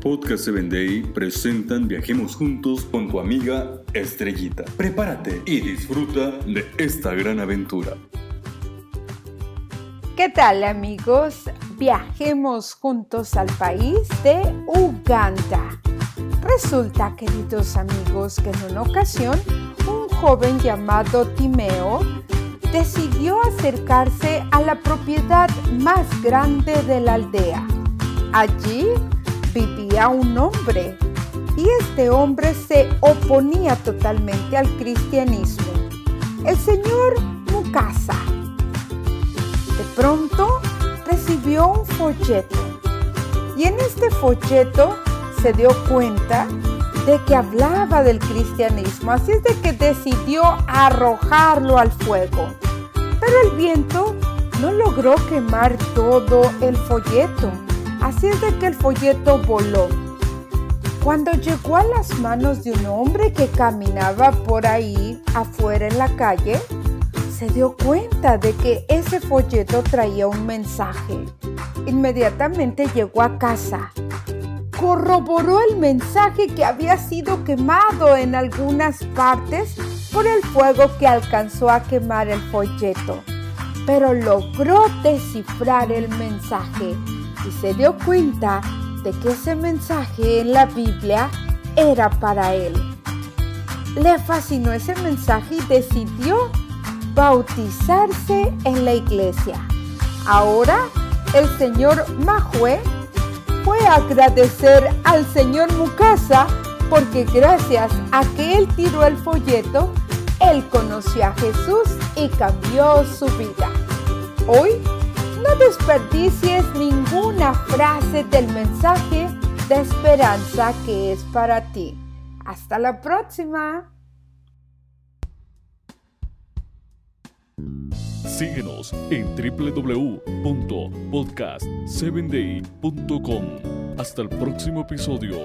Podcast 7 Day presentan Viajemos Juntos con tu amiga Estrellita. Prepárate y disfruta de esta gran aventura. ¿Qué tal amigos? Viajemos juntos al país de Uganda. Resulta, queridos amigos, que en una ocasión un joven llamado Timeo decidió acercarse a la propiedad más grande de la aldea. Allí un hombre y este hombre se oponía totalmente al cristianismo, el señor Mukasa. De pronto recibió un folleto y en este folleto se dio cuenta de que hablaba del cristianismo, así es de que decidió arrojarlo al fuego. Pero el viento no logró quemar todo el folleto, así es de que el folleto voló. Cuando llegó a las manos de un hombre que caminaba por ahí afuera en la calle, se dio cuenta de que ese folleto traía un mensaje. Inmediatamente llegó a casa corroboró el mensaje que había sido quemado en algunas partes por el fuego que alcanzó a quemar el folleto, pero logró descifrar el mensaje y se dio cuenta de que ese mensaje en la Biblia era para él. Le fascinó ese mensaje y decidió bautizarse en la iglesia. Ahora el señor Mahue fue agradecer al señor Mukasa porque gracias a que él tiró el folleto, él conoció a Jesús y cambió su vida. Hoy, desperdicies ninguna frase del mensaje de esperanza que es para ti. Hasta la próxima. Síguenos en www.podcast7day.com. Hasta el próximo episodio.